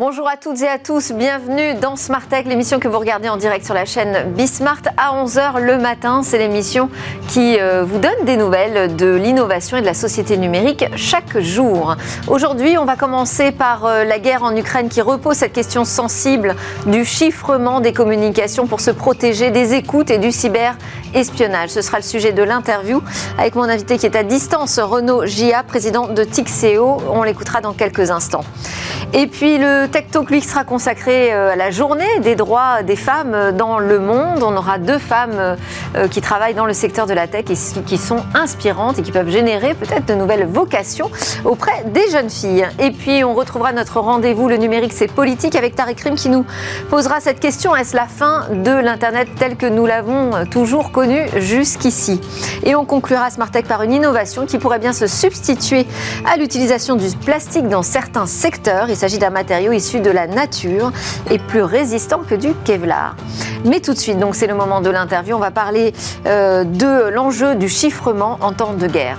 Bonjour à toutes et à tous, bienvenue dans Smart Tech, l'émission que vous regardez en direct sur la chaîne Bismart à 11h le matin. C'est l'émission qui euh, vous donne des nouvelles de l'innovation et de la société numérique chaque jour. Aujourd'hui, on va commencer par euh, la guerre en Ukraine qui repose cette question sensible du chiffrement des communications pour se protéger des écoutes et du cyber-espionnage. Ce sera le sujet de l'interview avec mon invité qui est à distance, Renaud Gia, président de Tixeo. On l'écoutera dans quelques instants. Et puis le Tech Talk, lui, sera consacré euh, à la journée des droits des femmes euh, dans le monde. On aura deux femmes euh, qui travaillent dans le secteur de la tech et qui sont inspirantes et qui peuvent générer peut-être de nouvelles vocations auprès des jeunes filles. Et puis on retrouvera notre rendez-vous, le numérique c'est politique, avec Tariq Rim qui nous posera cette question, est-ce la fin de l'Internet tel que nous l'avons toujours connu jusqu'ici? Et on conclura Smart Tech par une innovation qui pourrait bien se substituer à l'utilisation du plastique dans certains secteurs. Il s'agit d'un matériau de la nature et plus résistant que du Kevlar. Mais tout de suite, donc c'est le moment de l'interview, on va parler euh, de l'enjeu du chiffrement en temps de guerre.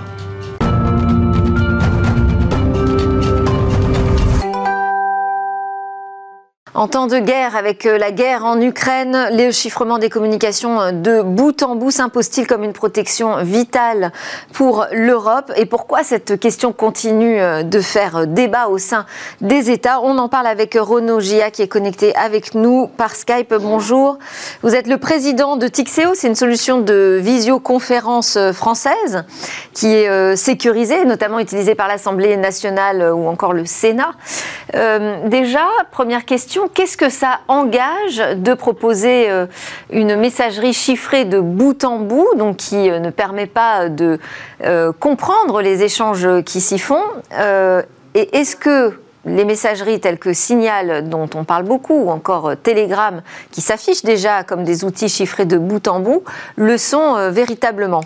En temps de guerre, avec euh, la guerre en Ukraine, le chiffrement des communications euh, de bout en bout s'impose-t-il comme une protection vitale pour l'Europe? Et pourquoi cette question continue euh, de faire débat au sein des États? On en parle avec Renaud Gia qui est connecté avec nous par Skype. Bonjour. Vous êtes le président de Tixeo, c'est une solution de visioconférence française qui est sécurisée, notamment utilisée par l'Assemblée nationale ou encore le Sénat. déjà, première question qu'est-ce que ça engage de proposer euh, une messagerie chiffrée de bout en bout, donc qui euh, ne permet pas de euh, comprendre les échanges qui s'y font Et est-ce que les messageries telles que Signal, dont on parle beaucoup, ou encore Telegram, qui s'affichent déjà comme des outils chiffrés de bout en bout, le sont véritablement?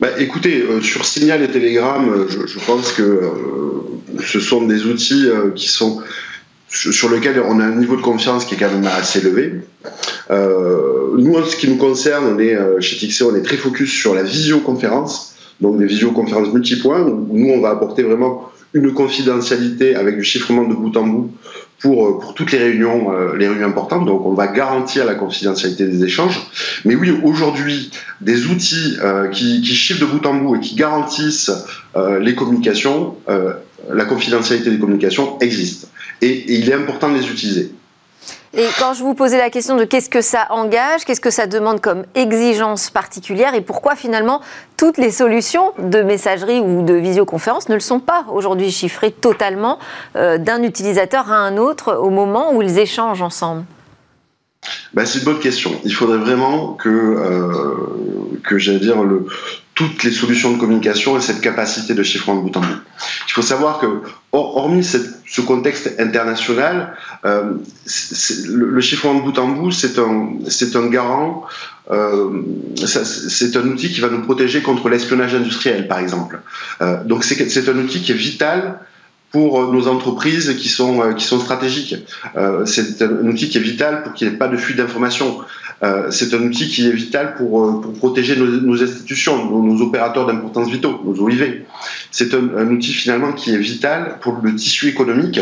Bah, écoutez, sur Signal et Telegram, je, pense que ce sont des outils qui sont sur lequel on a un niveau de confiance qui est quand même assez élevé. Euh, nous, en ce qui nous concerne, on est euh, chez Tixé, on est très focus sur la visioconférence, donc des visioconférences multipoints. Où nous, on va apporter vraiment une confidentialité avec du chiffrement de bout en bout pour, euh, pour toutes les réunions, les réunions importantes. Donc, on va garantir la confidentialité des échanges. Mais oui, aujourd'hui, des outils qui, qui, chiffrent de bout en bout et qui garantissent les communications, la confidentialité des communications existent et, il est important de les utiliser. Et quand je vous posais la question de qu'est-ce que ça engage, qu'est-ce que ça demande comme exigence particulière et pourquoi finalement toutes les solutions de messagerie ou de visioconférence ne le sont pas aujourd'hui chiffrées totalement euh, d'un utilisateur à un autre au moment où ils échangent ensemble? Ben, C'est une bonne question. Il faudrait vraiment que, euh, que j'allais dire, le, toutes les solutions de communication et cette capacité de chiffrement de bout en bout. Il faut savoir que, hormis ce contexte international, euh, le, chiffrement de bout en bout, c'est un, un garant, euh, c'est un outil qui va nous protéger contre l'espionnage industriel, par exemple. Euh, donc c'est, c'est un outil qui est vital pour nos entreprises qui sont, qui sont stratégiques. c'est un outil qui est vital pour qu'il n'y ait pas de fuite d'informations. Euh, c'est un outil qui est vital pour, euh, pour protéger nos, institutions, nos, opérateurs d'importance vitaux, nos OIV. C'est un, outil finalement qui est vital pour le tissu économique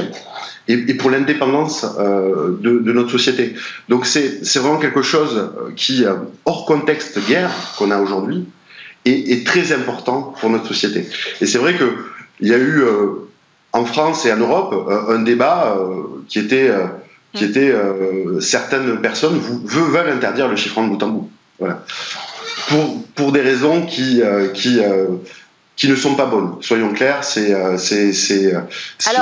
et, pour l'indépendance euh, de, notre société. Donc c'est vraiment quelque chose qui, hors contexte guerre qu'on a aujourd'hui, est, très important pour notre société. Et c'est vrai qu'il y a eu en France et en Europe un débat qui était qui était euh, certaines personnes veulent interdire le chiffrement de bout en bout. Voilà. Pour, pour des raisons qui, euh, qui, euh, qui ne sont pas bonnes. Soyons clairs, c'est c'est c'est ça,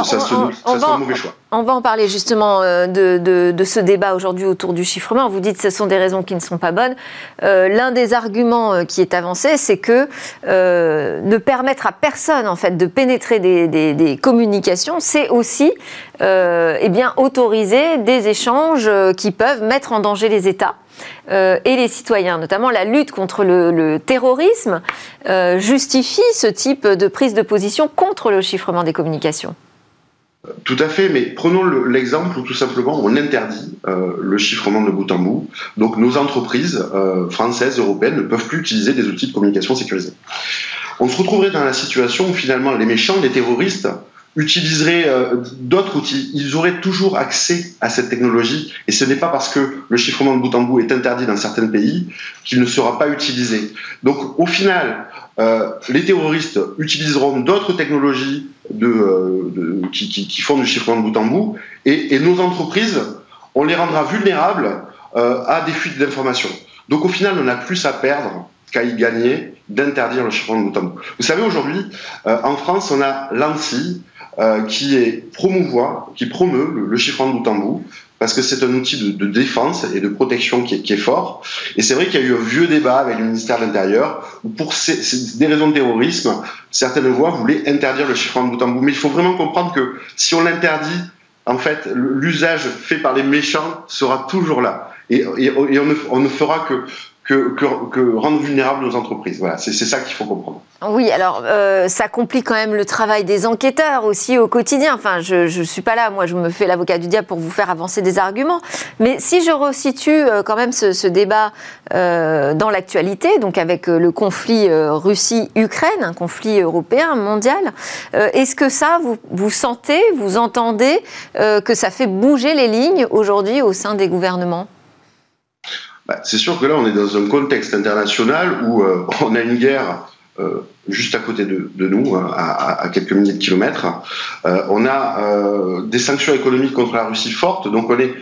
un mauvais choix. On va en parler justement de, de, de ce débat aujourd'hui autour du chiffrement. Vous dites que ce sont des raisons qui ne sont pas bonnes. L'un des arguments qui est avancé, c'est que ne permettre à personne en fait de pénétrer des, des, des communications, c'est aussi eh bien autoriser des échanges qui peuvent mettre en danger les États. Euh, et les citoyens, notamment la lutte contre le, terrorisme, euh, justifie ce type de prise de position contre le chiffrement des communications tout à fait, mais prenons l'exemple où tout simplement on interdit euh, le chiffrement de bout en bout. Donc nos entreprises françaises, européennes ne peuvent plus utiliser des outils de communication sécurisés. On se retrouverait dans la situation où finalement les méchants, les terroristes, utiliseraient euh, d'autres outils, ils auraient toujours accès à cette technologie. Et ce n'est pas parce que le chiffrement de bout en bout est interdit dans certains pays qu'il ne sera pas utilisé. Donc au final, euh, les terroristes utiliseront d'autres technologies euh, qui, font du chiffrement de bout en bout, et, et nos entreprises, on les rendra vulnérables à des fuites d'informations. Donc au final, on a plus à perdre qu'à y gagner d'interdire le chiffrement de bout en bout. Vous savez, aujourd'hui, en France, on a l'ANSI, euh, qui est promouvoir, qui promeut le, chiffrement de bout en bout, parce que c'est un outil de, défense et de protection qui est, fort. Et c'est vrai qu'il y a eu un vieux débat avec le ministère de l'Intérieur, où pour des raisons de terrorisme, certaines voix voulaient interdire le chiffrement de bout en bout. Mais il faut vraiment comprendre que si on l'interdit, en fait, l'usage fait par les méchants sera toujours là. Et, on, ne, fera que que, rendre vulnérables nos entreprises. Voilà, c'est ça qu'il faut comprendre. Oui, alors euh, ça complique quand même le travail des enquêteurs aussi au quotidien. Enfin, je ne suis pas là, moi je me fais l'avocat du diable pour vous faire avancer des arguments. Mais si je resitue euh, quand même ce, débat euh, dans l'actualité, donc avec le conflit Russie-Ukraine, un conflit européen, mondial, est-ce que ça, vous sentez, vous entendez que ça fait bouger les lignes aujourd'hui au sein des gouvernements? Bah, c'est sûr que là, on est dans un contexte international où euh, on a une guerre euh, juste à côté de, nous, hein, à, quelques milliers de kilomètres. Euh, on a des sanctions économiques contre la Russie fortes, donc on est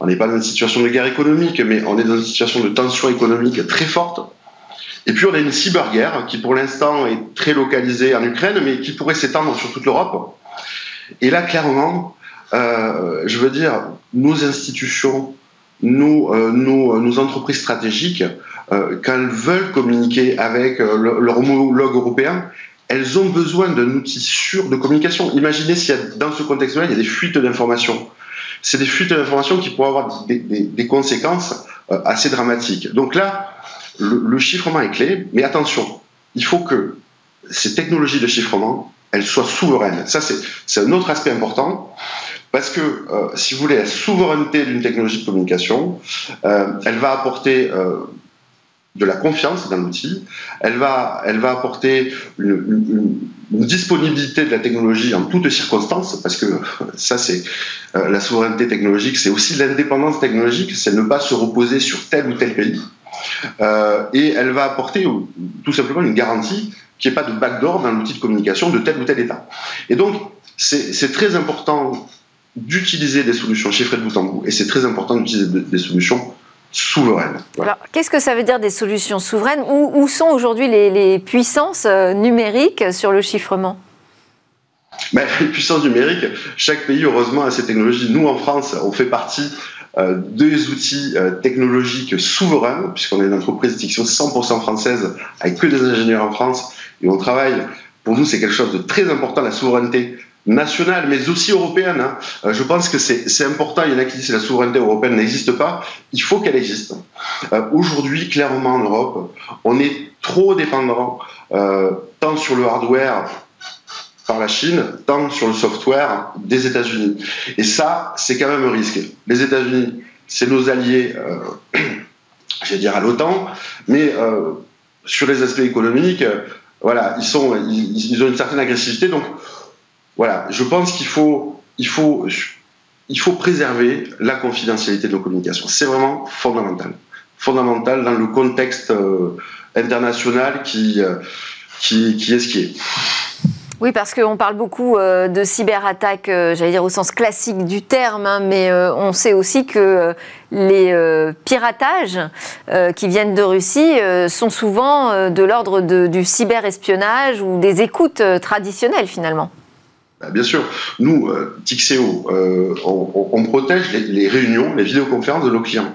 on n'est pas dans une situation de guerre économique, mais on est dans une situation de tension économique très forte. Et puis on a une cyberguerre qui pour l'instant est très localisée en Ukraine, mais qui pourrait s'étendre sur toute l'Europe. Et là, clairement, je veux dire, nos institutions, nos, euh, euh, nos, entreprises stratégiques, euh, quand elles veulent communiquer avec leur homologue européen, elles ont besoin d'un outil sûr de communication. Imaginez s'il y a, dans ce contexte-là, des fuites d'informations. C'est des fuites d'informations qui pourraient avoir des conséquences assez dramatiques. Donc là, le, le, chiffrement est clé, mais attention, il faut que ces technologies de chiffrement, elles soient souveraines. Ça, c'est un autre aspect important. Parce que, euh, si vous voulez, la souveraineté d'une technologie de communication, euh, elle va apporter euh, de la confiance dans l'outil, elle va, elle va apporter une, disponibilité de la technologie en toutes circonstances, parce que ça, c'est la souveraineté technologique, c'est aussi l'indépendance technologique, c'est ne pas se reposer sur tel ou tel pays. et elle va apporter tout simplement une garantie qu'il n'y ait pas de backdoor dans l'outil de communication de tel ou tel État. Et donc, c'est très important d'utiliser des solutions chiffrées de bout en bout. Et c'est très important d'utiliser des solutions souveraines. Alors, qu'est-ce que ça veut dire des solutions souveraines? Où, sont aujourd'hui les, puissances euh, numériques sur le chiffrement? Ben, Les puissances numériques, chaque pays, heureusement, a ses technologies. Nous, en France, on fait partie euh, des outils euh, technologiques souverains, puisqu'on est une entreprise de 100% française, avec que des ingénieurs en France, et on travaille, pour nous, c'est quelque chose de très important, la souveraineté nationale, mais aussi européenne. Hein. Euh, je pense que c'est important. Il y en a qui disent que la souveraineté européenne n'existe pas. Il faut qu'elle existe. Euh, aujourd'hui, clairement, en Europe, on est trop dépendant, euh, tant sur le hardware par la Chine, tant sur le software des États-Unis. Et ça, c'est quand même un risque. Les États-Unis, c'est nos alliés, je vais dire à l'OTAN, mais sur les aspects économiques, voilà, ils, sont, ils, ont une certaine agressivité. Donc, voilà, je pense qu'il faut, il faut, il faut préserver la confidentialité de nos communications. C'est vraiment fondamental. Fondamental dans le contexte euh, international qui, euh, qui, qui est ce qui est. Oui, parce qu'on parle beaucoup euh, de cyberattaques, j'allais dire au sens classique du terme, hein, mais on sait aussi que les piratages qui viennent de Russie sont souvent de l'ordre du cyberespionnage ou des écoutes traditionnelles finalement. Bah, bien sûr, nous, euh, Tixeo, euh, on, protège les, réunions, les vidéoconférences de nos clients.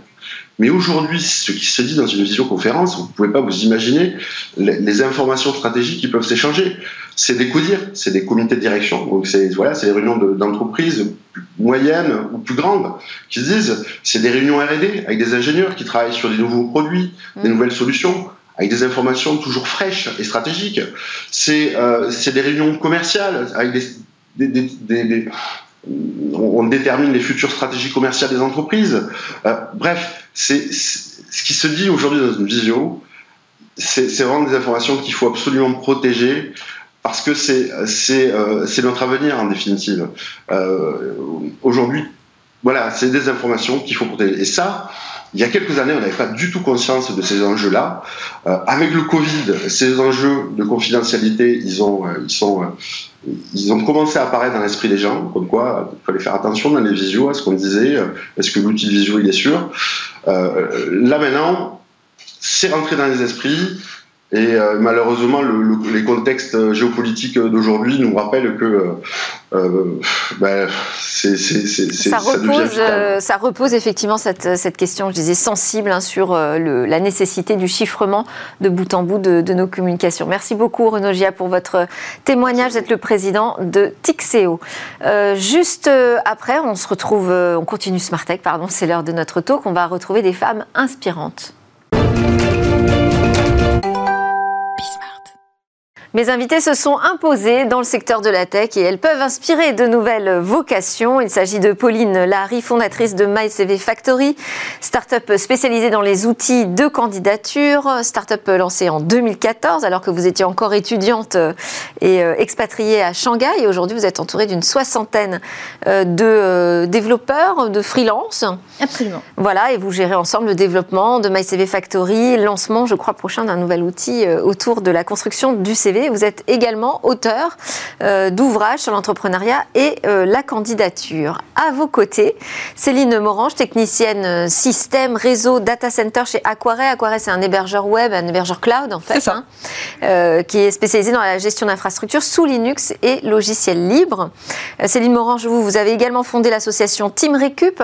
Mais aujourd'hui, ce qui se dit dans une visioconférence, vous ne pouvez pas vous imaginer les, informations stratégiques qui peuvent s'échanger. C'est des CODIR, c'est des comités de direction. Donc c'est voilà, c'est des réunions d'entreprises moyennes ou plus grandes qui se disent. C'est des réunions R&D avec des ingénieurs qui travaillent sur des nouveaux produits, des mmh. nouvelles solutions avec des informations toujours fraîches et stratégiques. C'est euh, des réunions commerciales avec des, on détermine les futures stratégies commerciales des entreprises. Euh, bref, c'est ce qui se dit aujourd'hui dans une visio, c'est vraiment des informations qu'il faut absolument protéger parce que c'est c'est notre avenir en définitive. Aujourd'hui, voilà, c'est des informations qu'il faut protéger. Et ça, il y a quelques années, on n'avait pas du tout conscience de ces enjeux-là. Euh, avec le Covid, ces enjeux de confidentialité, ils ont, euh, ils sont, euh, ils ont commencé à apparaître dans l'esprit des gens, comme quoi il fallait faire attention dans les visuels à ce qu'on disait. Est-ce que l'outil visio il est sûr? Là maintenant, c'est rentré dans les esprits. Et euh, malheureusement, les contextes géopolitiques d'aujourd'hui nous rappellent que euh, euh ben, c'est, ça, repose, euh, ça repose effectivement cette, cette, question, je disais, sensible hein, sur le, la nécessité du chiffrement de bout en bout de, de nos communications. Merci beaucoup, Renaud Gia, pour votre témoignage. Vous êtes le président de Tixeo. juste après, on se retrouve, on continue Smartech, pardon, c'est l'heure de notre talk. On va retrouver des femmes inspirantes. Mes invités se sont imposés dans le secteur de la tech et elles peuvent inspirer de nouvelles vocations. Il s'agit de Pauline Larry, fondatrice de MyCV Factory, start-up spécialisée dans les outils de candidature, start-up lancée en 2014 alors que vous étiez encore étudiante et euh, expatriée à Shanghai. Aujourd'hui, vous êtes entourée d'une soixantaine euh, de euh, développeurs, de freelance. Absolument. Voilà, et vous gérez ensemble le développement de MyCV Factory, lancement, je crois, prochain d'un nouvel outil autour de la construction du CV. Vous êtes également auteur euh, d'ouvrages sur l'entrepreneuriat et euh, la candidature. À vos côtés, Céline Morange, technicienne euh, système, réseau, data center chez Aquare. Aquare, c'est un hébergeur web, un hébergeur cloud en fait, hein, qui est spécialisé dans la gestion d'infrastructures sous Linux et logiciels libres. Céline Morange, vous, vous avez également fondé l'association Team Recup,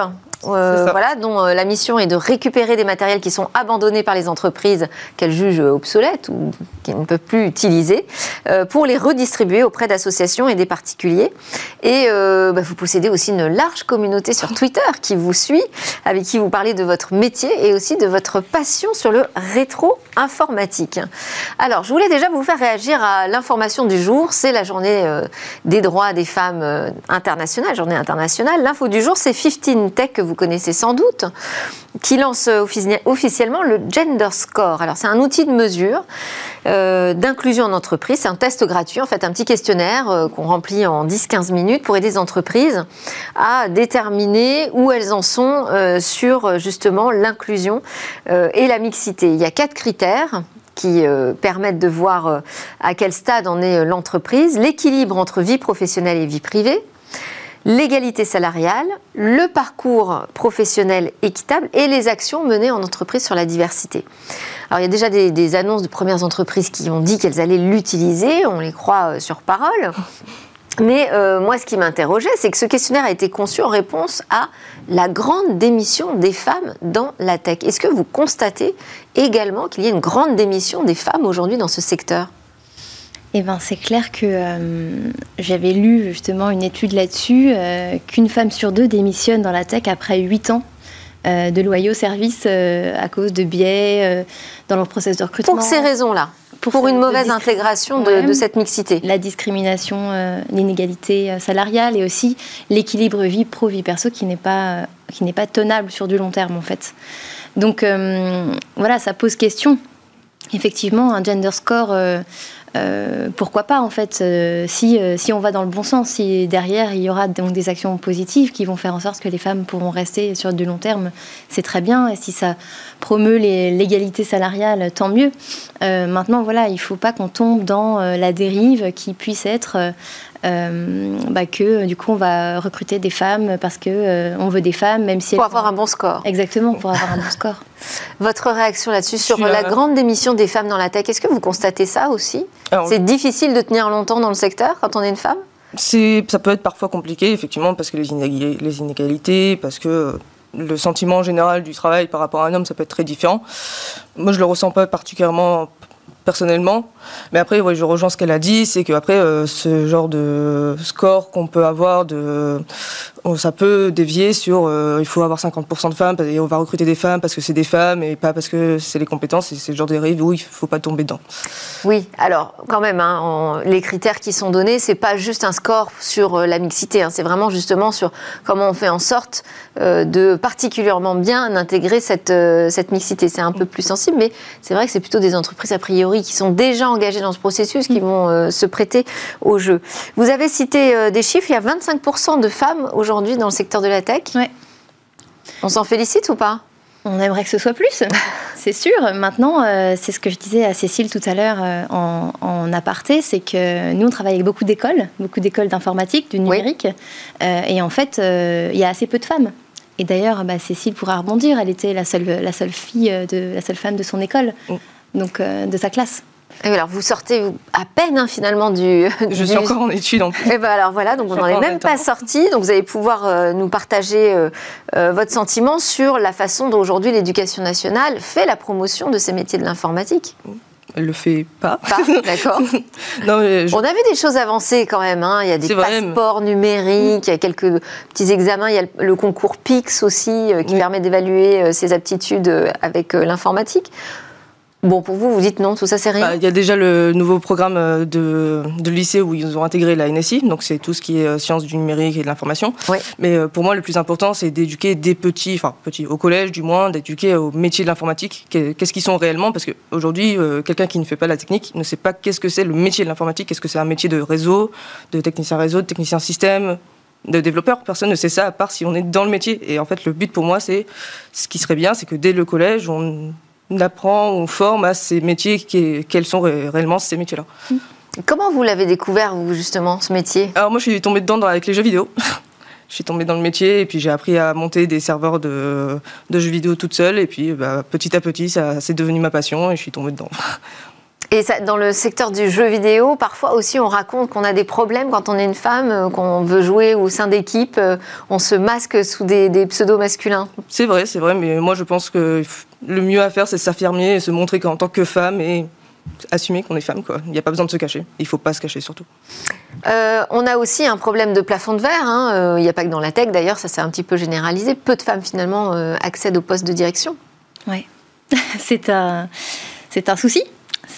euh, voilà, dont euh, la mission est de récupérer des matériels qui sont abandonnés par les entreprises qu'elles jugent obsolètes ou qu'elles ne peuvent plus utiliser, euh, pour les redistribuer auprès d'associations et des particuliers. Et bah, vous possédez aussi une large communauté sur Twitter qui vous suit, avec qui vous parlez de votre métier et aussi de votre passion sur le rétro-informatique. Alors, je voulais déjà vous faire réagir à l'information du jour. C'est la journée des droits des femmes internationales, journée internationale. L'info du jour, c'est 15 Tech que vous connaissez sans doute, qui lance officiellement le Gender Score. Alors c'est un outil de mesure euh, d'inclusion en entreprise, c'est un test gratuit, en fait un petit questionnaire euh, qu'on remplit en 10-15 minutes pour aider les entreprises à déterminer où elles en sont euh, sur justement l'inclusion et la mixité. Il y a quatre critères qui permettent de voir à quel stade en est l'entreprise, l'équilibre entre vie professionnelle et vie privée, l'égalité salariale, le parcours professionnel équitable et les actions menées en entreprise sur la diversité. Alors il y a déjà des, annonces de premières entreprises qui ont dit qu'elles allaient l'utiliser, on les croit euh, sur parole. Mais euh, moi, ce qui m'interrogeait, c'est que ce questionnaire a été conçu en réponse à la grande démission des femmes dans la tech. Est-ce que vous constatez également qu'il y a une grande démission des femmes aujourd'hui dans ce secteur? Eh ben, c'est clair que euh, j'avais lu justement une étude là-dessus, euh, qu'une femme sur deux démissionne dans la tech après 8 ans euh, de loyaux services à cause de biais dans leur processus de recrutement. Pour ces raisons-là pour, une mauvaise intégration de, cette mixité. La discrimination, l'inégalité salariale et aussi l'équilibre vie pro-vie perso qui n'est pas, qui n'est pas tenable sur du long terme en fait. Donc voilà, ça pose question. Effectivement, un gender score euh, pourquoi pas en fait euh, si, euh, si on va dans le bon sens, si derrière il y aura donc des actions positives qui vont faire en sorte que les femmes pourront rester sur du long terme, c'est très bien. Et si ça promeut l'égalité salariale, tant mieux. maintenant voilà, il ne faut pas qu'on tombe dans la dérive qui puisse être bah, que du coup on va recruter des femmes parce que euh, on veut des femmes, même si pour avoir un bon score. Exactement, pour avoir un bon score. Votre réaction là-dessus sur la grande démission des femmes dans la tech, est-ce que vous constatez ça aussi C'est difficile de tenir longtemps dans le secteur quand on est une femme ça peut être parfois compliqué, effectivement, parce que les inégalités, parce que le sentiment général du travail par rapport à un homme, ça peut être très différent. Moi, je le ressens pas particulièrement personnellement. Mais après, je rejoins ce qu'elle a dit, c'est qu'après, euh, ce genre de score qu'on peut avoir de, ça peut dévier sur euh, il faut avoir 50% de femmes et on va recruter des femmes parce que c'est des femmes et pas parce que c'est les compétences. C'est le genre de dérive où il faut pas tomber dedans. Oui, alors quand même, hein, les critères qui sont donnés, c'est pas juste un score sur euh, la mixité, hein, c'est vraiment justement sur comment on fait en sorte euh, de particulièrement bien intégrer cette, cette mixité. C'est un peu plus sensible, mais c'est vrai que c'est plutôt des entreprises a priori qui sont déjà engagées dans ce processus qui vont se prêter au jeu. Vous avez cité des chiffres, il y a 25% de femmes aujourd'hui aujourd'hui dans le secteur de la tech. Ouais. On s'en félicite ou pas? On aimerait que ce soit plus, c'est sûr. Maintenant, euh, c'est ce que je disais à Cécile tout à l'heure euh, en, aparté, c'est que nous, on travaille avec beaucoup d'écoles, beaucoup d'écoles d'informatique, du numérique, euh, et en fait, il y a assez peu de femmes. Et d'ailleurs, bah, Cécile pourra rebondir, elle était la seule, la seule fille, de, la seule femme de son école, mm. donc de sa classe alors vous sortez à peine hein, finalement du. Je suis encore en études en plus. Et ben alors voilà, donc on n'en est même pas sorti. Donc vous allez pouvoir euh, nous partager euh, euh, votre sentiment sur la façon dont aujourd'hui l'éducation nationale fait la promotion de ces métiers de l'informatique. Elle le fait pas. Pas, d'accord. On a vu des choses avancées quand même. Hein. Il y a des passeports numériques, il y a quelques petits examens. Il y a le concours PIX aussi qui permet d'évaluer ses aptitudes avec l'informatique. Bon, pour vous, vous dites non, tout ça c'est rien bah, Il y a déjà le nouveau programme euh, de, de, lycée où ils ont intégré la NSI, donc c'est tout ce qui est euh, sciences du numérique et de l'information. Mais euh, pour moi, le plus important, c'est d'éduquer des petits, enfin petits, au collège du moins, d'éduquer au métier de l'informatique, qu'est-ce qu'ils sont réellement, parce qu'aujourd'hui, quelqu'un qui ne fait pas la technique ne sait pas qu'est-ce que c'est le métier de l'informatique, qu'est-ce que c'est un métier de réseau, de technicien réseau, de technicien système, de développeur, personne ne sait ça à part si on est dans le métier. Et en fait, le but pour moi, c'est ce qui serait bien, c'est que dès le collège, on on apprend, on forme à ces métiers, quels sont réellement ces métiers-là. Comment vous l'avez découvert, vous, justement, ce métier? Alors moi, je suis tombée dedans avec les jeux vidéo. je suis tombée dans le métier et puis j'ai appris à monter des serveurs de, jeux vidéo toute seule. Et puis bah, petit à petit, ça c'est devenu ma passion et je suis tombée dedans. Et ça, dans le secteur du jeu vidéo, parfois aussi on raconte qu'on a des problèmes quand on est une femme, euh, qu'on veut jouer au sein d'équipes, euh, on se masque sous des, des pseudos masculins. C'est vrai, c'est vrai, mais moi je pense que le mieux à faire c'est s'affirmer et se montrer qu'en tant que femme et assumer qu'on est femme. Quoi. Il n'y a pas besoin de se cacher. Il ne faut pas se cacher surtout. Euh, on a aussi un problème de plafond de verre. Hein. Il n'y a pas que dans la tech d'ailleurs, ça s'est un petit peu généralisé. Peu de femmes finalement accèdent au poste de direction. Oui, c'est un, c'est un souci.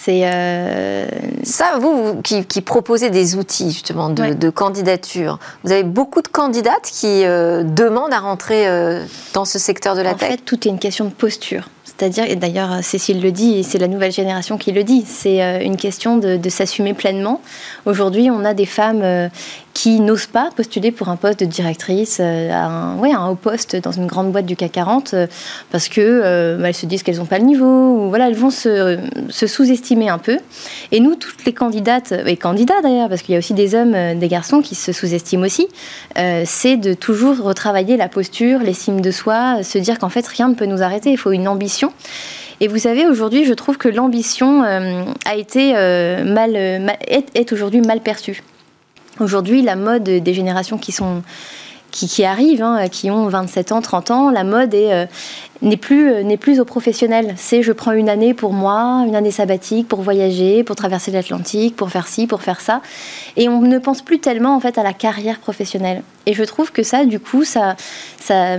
C'est euh, ça, vous, qui, proposez des outils justement de, candidature. Vous avez beaucoup de candidates qui euh, demandent à rentrer euh, dans ce secteur de la tech. En fait, tout est une question de posture. C'est-à-dire, et d'ailleurs Cécile le dit, et c'est la nouvelle génération qui le dit, c'est une question de, de s'assumer pleinement. Aujourd'hui, on a des femmes qui n'osent pas postuler pour un poste de directrice euh, un, ouais, un haut poste dans une grande boîte du CAC 40 euh, parce que euh, elles se disent qu'elles n'ont pas le niveau ou voilà elles vont se, se sous-estimer un peu et nous toutes les candidates et candidats d'ailleurs parce qu'il y a aussi des hommes des garçons qui se sous-estiment aussi c'est de toujours retravailler la posture l'estime de soi se dire qu'en fait rien ne peut nous arrêter il faut une ambition et vous savez, aujourd'hui, je trouve que l'ambition a été mal, est aujourd'hui mal perçue. Aujourd'hui, la mode des générations qui sont qui, arrivent, hein, qui ont 27 ans, 30 ans, la mode euh, n'est plus, euh, n'est plus au professionnel. C'est je prends une année pour moi, une année sabbatique pour voyager, pour traverser l'Atlantique, pour faire ci, pour faire ça. Et on ne pense plus tellement en fait à la carrière professionnelle. Et je trouve que ça, du coup, ça, ça,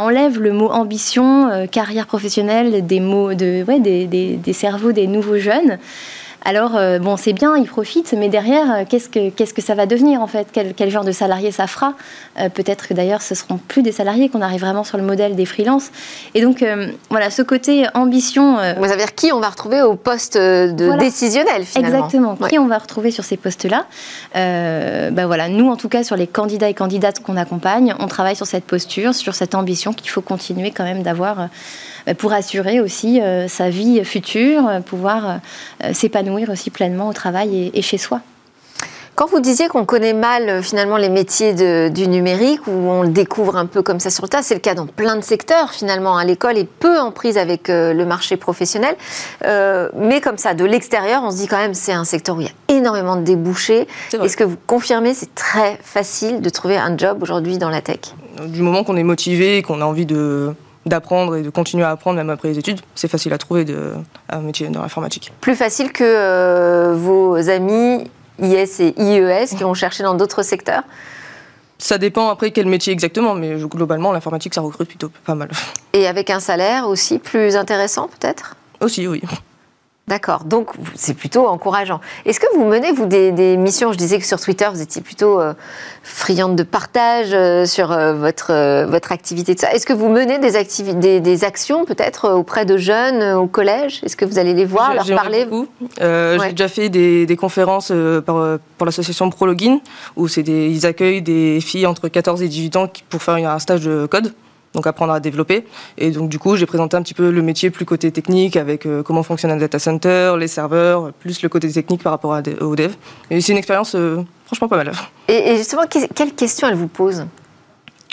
enlève le mot ambition, euh, carrière professionnelle des mots de, ouais, des, des cerveaux des nouveaux jeunes. Alors, euh, bon, c'est bien, ils profitent, mais derrière, euh, qu'est-ce que, qu'est-ce que ça va devenir en fait? Quel, genre de salarié ça fera? Euh, Peut-être que d'ailleurs, ce seront plus des salariés, qu'on arrive vraiment sur le modèle des freelances. Et donc, voilà, ce côté ambition. Vous savez dire qui on va retrouver au poste de décisionnel finalement. Exactement, qui on va retrouver sur ces postes-là? Ben voilà, nous en tout cas, sur les candidats et candidates qu'on accompagne, on travaille sur cette posture, sur cette ambition qu'il faut continuer quand même d'avoir pour assurer aussi euh, sa vie future, euh, pouvoir s'épanouir aussi pleinement au travail et, chez soi. Quand vous disiez qu'on connaît mal finalement les métiers du numérique, où on le découvre un peu comme ça sur le tas, c'est le cas dans plein de secteurs finalement. Hein. L'école est peu en prise avec le marché professionnel, mais comme ça, de l'extérieur, on se dit quand même c'est un secteur où il y a énormément de débouchés. Est-ce que vous confirmez c'est très facile de trouver un job aujourd'hui dans la tech? Du moment qu'on est motivé et qu'on a envie de d'apprendre et de continuer à apprendre même après les études, c'est facile à trouver de, un métier dans l'informatique. Plus facile que euh, vos amis IS et IES qui ont cherché dans d'autres secteurs? Ça dépend après quel métier exactement, mais globalement, l'informatique, ça recrute plutôt pas mal. Et avec un salaire aussi plus intéressant, peut-être? Aussi, oui. D'accord, donc c'est plutôt encourageant. Est-ce que vous menez, vous, des, missions? Je disais que sur Twitter, vous étiez plutôt euh, friande de partage euh, sur euh, votre, votre activité de ça. Est-ce que vous menez des, des, actions peut-être auprès de jeunes au collège? Est-ce que vous allez les voir, leur parler? J'ai déjà fait des, des conférences pour, pour l'association ProLogin, où des, ils accueillent des filles entre 14 et 18 ans pour faire un stage de code donc apprendre à développer. Et donc du coup, j'ai présenté un petit peu le métier plus côté technique avec euh, comment fonctionne un data center, les serveurs, plus le côté technique par rapport à, au dev. Et c'est une expérience euh, franchement pas mal. Et, justement, quelles questions elle vous pose?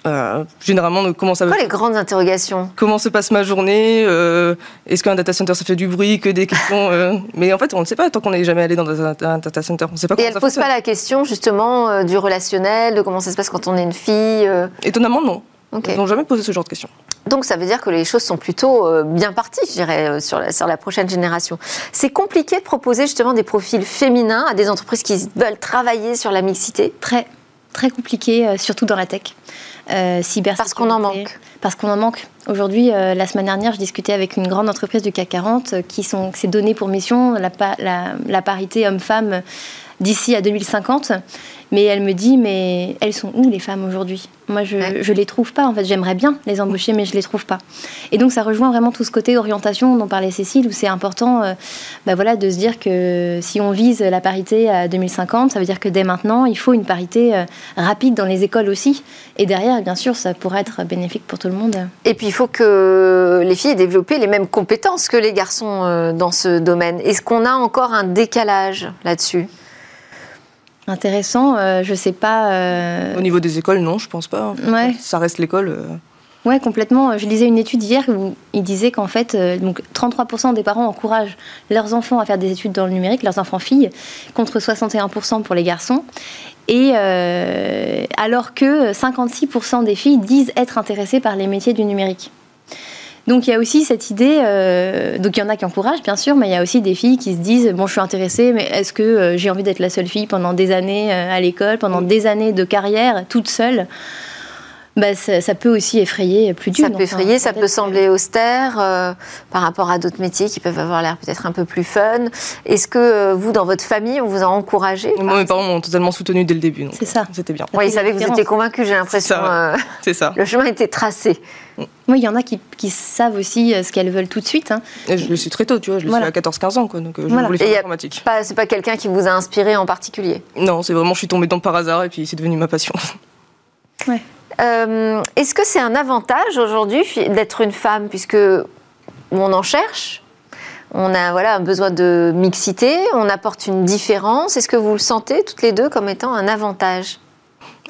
Euh, généralement, comment ça Quoi les grandes interrogations? Comment se passe ma journée Est-ce qu'un data center ça fait du bruit Que des questions Mais en fait, on ne sait pas tant qu'on n'est jamais allé dans un, data center. On sait pas Et elle ne pose pas la question justement du relationnel, de comment ça se passe quand on est une fille Étonnamment, non. Ils n'ont jamais posé ce genre de questions. Donc ça veut dire que les choses sont plutôt euh, bien parties, je dirais, euh, sur la, sur la prochaine génération. C'est compliqué de proposer justement des profils féminins à des entreprises qui veulent travailler sur la mixité Très, très compliqué, euh, surtout dans la tech. Euh, Parce qu'on en manque. Parce qu'on en manque. Aujourd'hui, la semaine dernière, je discutais avec une grande entreprise du CAC 40 qui s'est donné pour mission la, la, la parité homme-femme d'ici à 2050. Mais elle me dit, mais elles sont où les femmes aujourd'hui? Moi, je ne les trouve pas. En fait, j'aimerais bien les embaucher, mais je les trouve pas. Et donc, ça rejoint vraiment tout ce côté orientation dont parlait Cécile, où c'est important euh, bah voilà, de se dire que si on vise la parité à 2050, ça veut dire que dès maintenant, il faut une parité euh, rapide dans les écoles aussi. Et derrière, bien sûr, ça pourrait être bénéfique pour tout le monde. Et puis, il faut que les filles aient développé les mêmes compétences que les garçons euh, dans ce domaine. Est-ce qu'on a encore un décalage là-dessus? Intéressant, euh, je sais pas. Euh, Au niveau des écoles, non, je pense pas. Ouais. Ça reste l'école. Euh. Ouais, complètement. Je lisais une étude hier où il disait qu'en fait, donc 33% des parents encouragent leurs enfants à faire des études dans le numérique, leurs enfants filles, contre 61% pour les garçons. Et alors que 56% des filles disent être intéressées par les métiers du numérique. Donc il y a aussi cette idée, euh, donc il y en a qui encouragent bien sûr, mais il y a aussi des filles qui se disent, bon je suis intéressée, mais est-ce que euh, j'ai envie d'être la seule fille pendant des années euh, à l'école, pendant des années de carrière, toute seule? Bah, ça, peut aussi effrayer plus dur. Ça peut effrayer, ça peut sembler austère par rapport à d'autres métiers qui peuvent avoir l'air peut-être un peu plus fun. Est-ce que vous, dans votre famille, on vous a encouragé Moi, mes parents m'ont totalement soutenu dès le début. C'est ça. C'était bien. Ils savaient que vous étiez convaincus, j'ai l'impression. C'est ça. Le chemin était tracé. Oui, il y en a qui, savent aussi euh, ce qu'elles veulent tout de suite. Hein. Et je le suis très tôt, tu vois, je le suis à 14-15 ans, quoi, donc euh, je voulais faire l'informatique. C'est pas quelqu'un qui vous a inspiré en particulier? Non, c'est vraiment, je suis tombée dedans par hasard et puis c'est devenu ma passion. Ouais. Euh, est-ce que c'est un avantage aujourd'hui d'être une femme, puisque on en cherche on a voilà, un besoin de mixité, on apporte une différence. Est-ce que vous le sentez toutes les deux comme étant un avantage?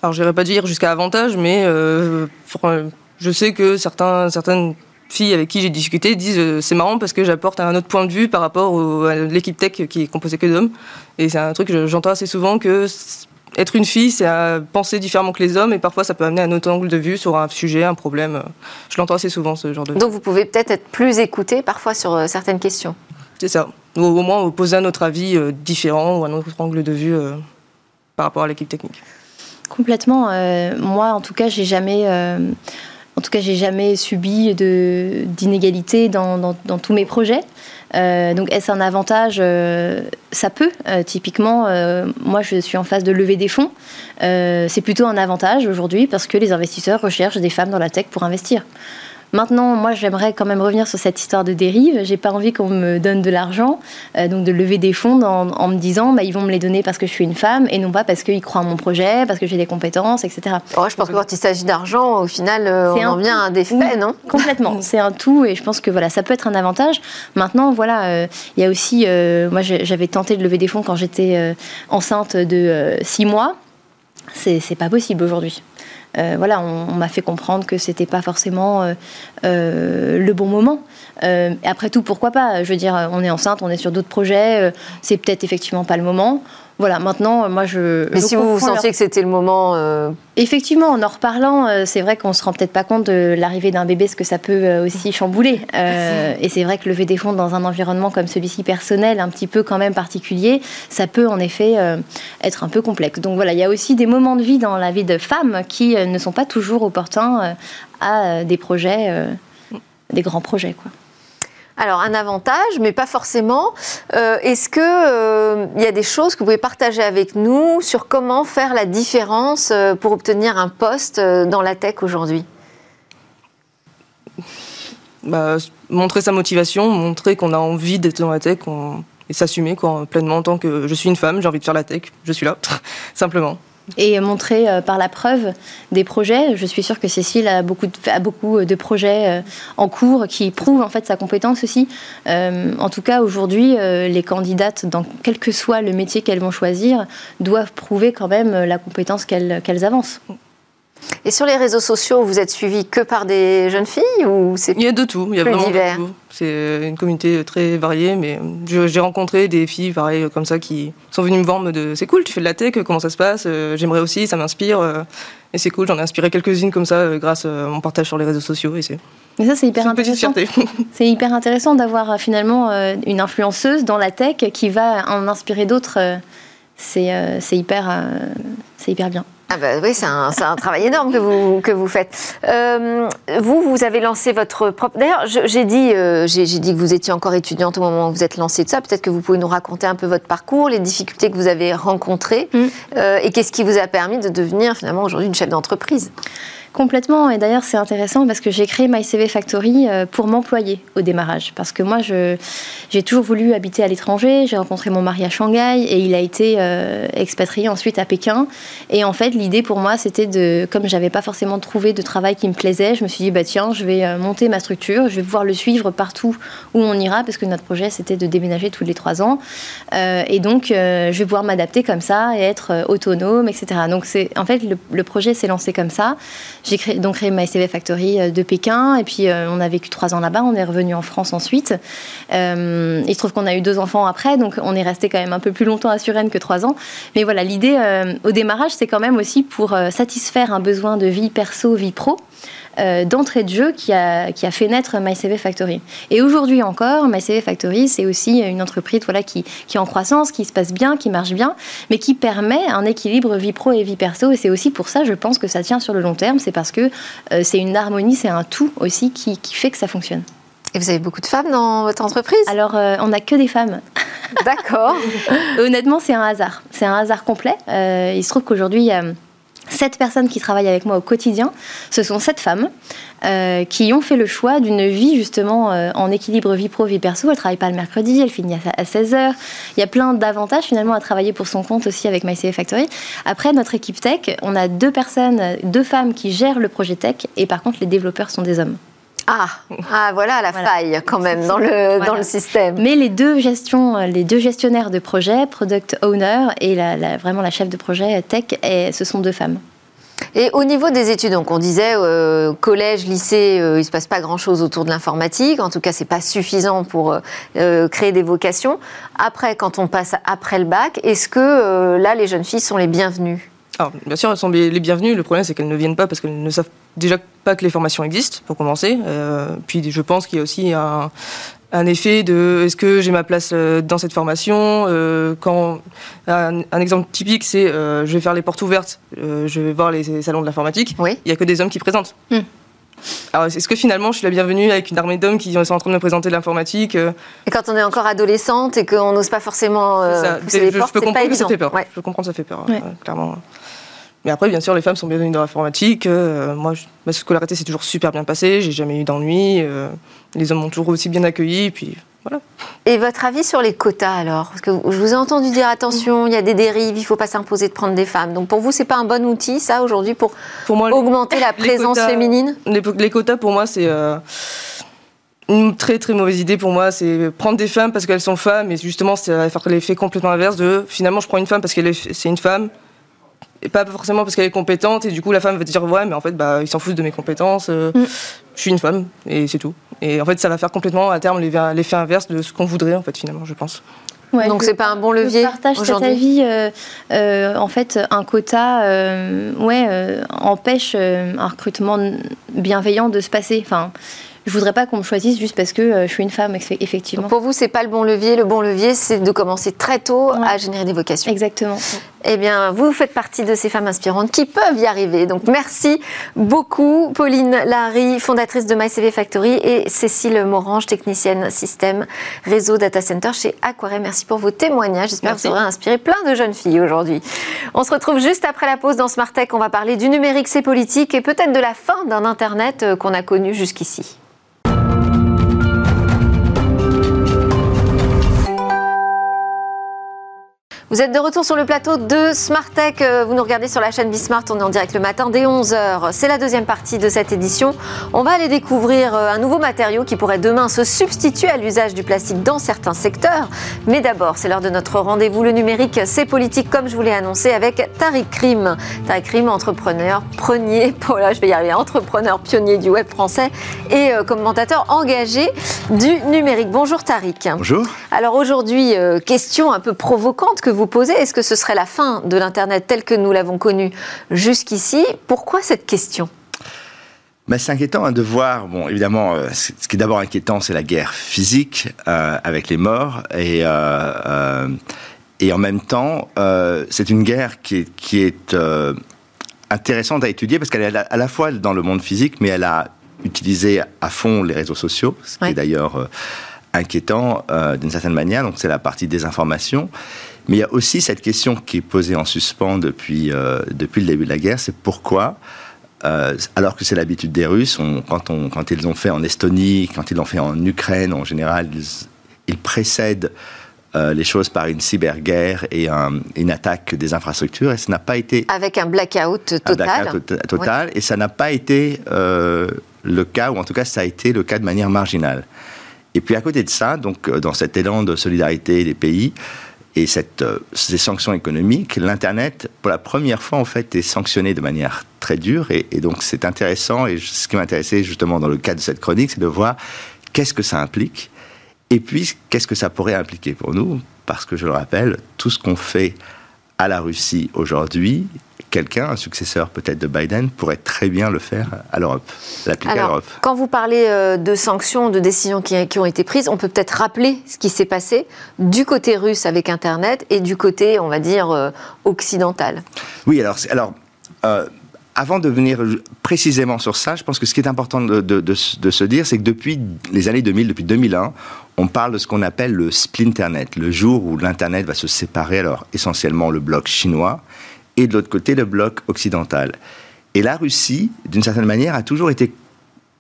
Alors, je n'irais pas dire jusqu'à avantage, mais je sais que certains, certaines filles avec qui j'ai discuté disent euh, c'est marrant parce que j'apporte un autre point de vue par rapport à l'équipe tech qui est composée que d'hommes. Et c'est un truc que j'entends assez souvent que être une fille, c'est penser différemment que les hommes et parfois ça peut amener un autre angle de vue sur un sujet, un problème. Je l'entends assez souvent ce genre de. Donc vous pouvez peut-être être plus écouté parfois sur euh, certaines questions. C'est ça. Ou au moins poser un autre avis euh, différent ou un autre angle de vue par rapport à l'équipe technique. Complètement. moi, en tout cas, j'ai jamais en tout cas, j'ai jamais subi d'inégalité dans, dans, tous mes projets. Euh, donc, est-ce un avantage euh, Ça peut. Euh, typiquement, moi, je suis en phase de lever des fonds. c'est plutôt un avantage aujourd'hui parce que les investisseurs recherchent des femmes dans la tech pour investir. Maintenant, moi, j'aimerais quand même revenir sur cette histoire de dérive. J'ai pas envie qu'on me donne de l'argent, euh, donc de lever des fonds en, me disant, bah, ils vont me les donner parce que je suis une femme et non pas parce qu'ils croient en mon projet, parce que j'ai des compétences, etc. je pense que quand il s'agit d'argent, au final, euh, on en vient à des faits, non? Complètement. C'est un tout et je pense que voilà, ça peut être un avantage. Maintenant, voilà, euh, il y a aussi, moi, j'avais tenté de lever des fonds quand j'étais enceinte de six mois. C'est pas possible aujourd'hui. Voilà, on, m'a fait comprendre que c'était pas forcément le bon moment. après tout, pourquoi pas? Je veux dire, on est enceinte, on est sur d'autres projets, c'est peut-être effectivement pas le moment. Voilà, maintenant, moi, je. Mais si vous, vous sentiez que c'était le moment. Euh, Effectivement, en en reparlant, euh, c'est vrai qu'on se rend peut-être pas compte de l'arrivée d'un bébé, ce que ça peut euh, aussi chambouler. et c'est vrai que lever des fonds dans un environnement comme celui-ci personnel, un petit peu quand même particulier, ça peut en effet être un peu complexe. Donc voilà, il y a aussi des moments de vie dans la vie de femmes qui ne sont pas toujours opportuns à des projets, des grands projets, quoi. Alors un avantage, mais pas forcément. Euh, est-ce qu'il euh, y a des choses que vous pouvez partager avec nous sur comment faire la différence euh, pour obtenir un poste dans la tech aujourd'hui? Bah, Montrer sa motivation, montrer qu'on a envie d'être dans la tech et s'assumer pleinement en tant que je suis une femme, j'ai envie de faire la tech, je suis là, simplement et montrer euh, par la preuve des projets. Je suis sûre que Cécile a beaucoup de, de projets euh, en cours qui prouvent en fait sa compétence aussi. Euh, en tout cas, aujourd'hui, les candidates, dans quel que soit le métier qu'elles vont choisir, doivent prouver quand même la compétence qu'elles avancent. Et sur les réseaux sociaux, vous êtes suivi que par des jeunes filles ou c'est Il y a de tout, il y a vraiment divers. de tout. C'est une communauté très variée, mais j'ai rencontré des filles pareil comme ça qui sont venues me voir de c'est cool, tu fais de la tech, comment ça se passe euh, J'aimerais aussi, ça m'inspire euh, et c'est cool. J'en ai inspiré quelques-unes comme ça euh, grâce à mon partage sur les réseaux sociaux et c'est. Mais ça, c'est hyper intéressant. C'est hyper intéressant d'avoir finalement une influenceuse dans la tech qui va en inspirer d'autres. C'est hyper, c'est hyper bien. Ah bah oui, c'est un, un, travail énorme que vous, que vous faites. Euh, vous, vous avez lancé votre propre... D'ailleurs, j'ai dit, euh, j'ai dit que vous étiez encore étudiante au moment où vous êtes lancée de ça. Peut-être que vous pouvez nous raconter un peu votre parcours, les difficultés que vous avez rencontrées mm. euh, et qu'est-ce qui vous a permis de devenir finalement aujourd'hui une chef d'entreprise? Complètement. Et d'ailleurs, c'est intéressant parce que j'ai créé MyCV Factory euh, pour m'employer au démarrage. Parce que moi, j'ai toujours voulu habiter à l'étranger. J'ai rencontré mon mari à Shanghai et il a été euh, expatrié ensuite à Pékin. Et en fait, l'idée pour moi, c'était de, comme j'avais pas forcément trouvé de travail qui me plaisait, je me suis dit, bah tiens, je vais euh, monter ma structure, je vais pouvoir le suivre partout où on ira parce que notre projet, c'était de déménager tous les trois ans. et donc, je vais pouvoir m'adapter comme ça et être autonome, etc. Donc, c'est en fait, le, le projet s'est lancé comme ça. J'ai donc créé MyCV Factory euh, de Pékin et puis euh, on a vécu trois ans là-bas. On est revenu en France ensuite. Euh, il se trouve qu'on a eu deux enfants après, donc on est resté quand même un peu plus longtemps à Suresnes que trois ans. Mais voilà, l'idée au démarrage, c'est quand même aussi pour satisfaire un besoin de vie perso, vie pro. Euh, d'entrée de jeu qui a, qui a fait naître MyCV Factory. Et aujourd'hui encore, MyCV Factory, c'est aussi une entreprise voilà, qui, qui est en croissance, qui se passe bien, qui marche bien, mais qui permet un équilibre vie pro et vie perso. Et c'est aussi pour ça, je pense, que ça tient sur le long terme. C'est parce que euh, c'est une harmonie, c'est un tout aussi qui, qui fait que ça fonctionne. Et vous avez beaucoup de femmes dans votre entreprise? Alors, euh, on n'a que des femmes. D'accord. Honnêtement, c'est un hasard. C'est un hasard complet. il se trouve qu'aujourd'hui, il y a Sept personnes qui travaillent avec moi au quotidien, ce sont sept femmes euh, qui ont fait le choix d'une vie justement euh, en équilibre vie pro, vie perso. Elles travaillent pas le mercredi, elles finissent à 16h. Il y a plein d'avantages finalement à travailler pour son compte aussi avec MyCV Factory. Après, notre équipe tech, on a deux personnes, deux femmes qui gèrent le projet tech et par contre les développeurs sont des hommes. Ah, ah voilà la faille quand même dans le, dans le système. Mais les deux, gestions, les deux gestionnaires de projet, Product Owner et la, vraiment la chef de projet Tech, et ce sont deux femmes. Et au niveau des études, donc on disait euh, collège, lycée, euh, il ne se passe pas grand-chose autour de l'informatique. En tout cas, c'est pas suffisant pour euh, créer des vocations. Après, quand on passe après le bac, est-ce que là, les jeunes filles sont les bienvenues? Alors, bien sûr, elles sont les bienvenues. Le problème, c'est qu'elles ne viennent pas parce qu'elles ne savent déjà pas que les formations existent, pour commencer. Euh, puis, je pense qu'il y a aussi un, effet de est-ce que j'ai ma place euh, dans cette formation euh, quand un, exemple typique c'est je vais faire les portes ouvertes je vais voir les salons de l'informatique il n'y a que des hommes qui présentent hmm. Alors, est-ce que finalement, je suis la bienvenue avec une armée d'hommes qui sont en train de me présenter l'informatique Et quand on est encore adolescente et qu'on n'ose pas forcément pousser les portes, c'est pas évident. Ça fait peur. Je comprends, ça fait peur, clairement. Mais après, bien sûr, les femmes sont bienvenues dans l'informatique. Euh, moi, ma scolarité s'est toujours super bien passée. J'ai jamais eu d'ennui. Euh, les hommes m'ont toujours aussi bien accueilli. Et puis voilà. Et votre avis sur les quotas alors? Parce que je vous ai entendu dire attention, il y a des dérives, il ne faut pas s'imposer de prendre des femmes. Donc pour vous, c'est pas un bon outil ça aujourd'hui pour, augmenter la présence féminine? les, quotas pour moi, c'est euh, une très très mauvaise idée pour moi, c'est prendre des femmes parce qu'elles sont femmes, et justement, c'est faire l'effet complètement inverse de finalement, je prends une femme parce qu'elle c'est une femme, et pas forcément parce qu'elle est compétente et du coup la femme va dire ouais mais en fait bah ils s'en foutent de mes compétences mm. je suis une femme et c'est tout et en fait ça va faire complètement à terme l'effet inverse de ce qu'on voudrait en fait finalement je pense Ouais, Donc c'est pas un bon levier. Je partage cet avis. en fait, un quota, ouais, empêche un recrutement bienveillant de se passer. Enfin, je voudrais pas qu'on me choisisse juste parce que euh, je suis une femme, effectivement. pour vous, c'est pas le bon levier. Le bon levier, c'est de commencer très tôt à générer des vocations. Exactement. Eh bien, vous faites partie de ces femmes inspirantes qui peuvent y arriver. Donc, merci beaucoup, Pauline Larry, fondatrice de MyCV Factory, et Cécile Morange, technicienne système réseau data center chez Aquarem. Merci pour vos témoignages. J'espère que ça aura inspiré plein de jeunes filles aujourd'hui. On se retrouve juste après la pause dans Smart Tech. On va parler du numérique, c'est politique, et peut-être de la fin d'un Internet euh, qu'on a connu jusqu'ici. Vous êtes de retour sur le plateau de Smart Tech. Euh, vous nous regardez sur la chaîne Bismart. On est en direct le matin dès 11h. C'est la deuxième partie de cette édition. On va aller découvrir euh, un nouveau matériau qui pourrait demain se substituer à l'usage du plastique dans certains secteurs. Mais d'abord, c'est l'heure de notre rendez-vous. Le numérique, c'est politique, comme je vous l'ai annoncé, avec Tariq Krim. Tariq Krim, entrepreneur, premier, là, je vais y arriver, entrepreneur pionnier du web français et euh, commentateur engagé du numérique. Bonjour Tariq. Bonjour. Alors aujourd'hui, question un peu provocante que vous posez. Est-ce que ce serait la fin de l'Internet tel que nous l'avons connu jusqu'ici? Pourquoi cette question? Ben, c'est inquiétant hein, de voir, bon, évidemment, euh, ce qui est d'abord inquiétant, c'est la guerre physique euh, avec les morts, et, euh, et en même temps, c'est une guerre qui est, qui est intéressante à étudier parce qu'elle est à la fois dans le monde physique, mais elle a utilisé à fond les réseaux sociaux, ce qui est d'ailleurs inquiétant d'une certaine manière, donc c'est la partie des informations. Mais il y a aussi cette question qui est posée en suspens depuis, euh, depuis le début de la guerre, c'est pourquoi, euh, alors que c'est l'habitude des Russes, quand, on, quand ils l'ont fait en Estonie, quand ils l'ont fait en Ukraine, en général, ils, précèdent euh, les choses par une cyberguerre et une attaque des infrastructures, et ça n'a pas été... Avec un blackout total. Un blackout total, et ça n'a pas été le cas, ou en tout cas ça a été le cas de manière marginale. Et puis à côté de ça, donc dans cet élan de solidarité des pays, et cette, euh, ces sanctions économiques, l'Internet, pour la première fois, en fait, est sanctionné de manière très dure. Et, donc, c'est intéressant. Et ce qui m'intéressait, justement, dans le cadre de cette chronique, c'est de voir qu'est-ce que ça implique. Et puis, qu'est-ce que ça pourrait impliquer pour nous Parce que, je le rappelle, tout ce qu'on fait à la Russie aujourd'hui quelqu'un, un successeur peut-être de Biden, pourrait très bien le faire à l'Europe, l'appliquer à l'Europe. Quand vous parlez euh, de sanctions, de décisions qui, ont été prises, on peut peut-être rappeler ce qui s'est passé du côté russe avec Internet et du côté, on va dire, euh, occidental. Oui, alors, alors euh, avant de venir précisément sur ça, je pense que ce qui est important de, de se dire, c'est que depuis les années 2000, depuis 2001, on parle de ce qu'on appelle le splinternet, le jour où l'Internet va se séparer, alors essentiellement le bloc chinois et de l'autre côté le bloc occidental. Et la Russie, d'une certaine manière, a toujours été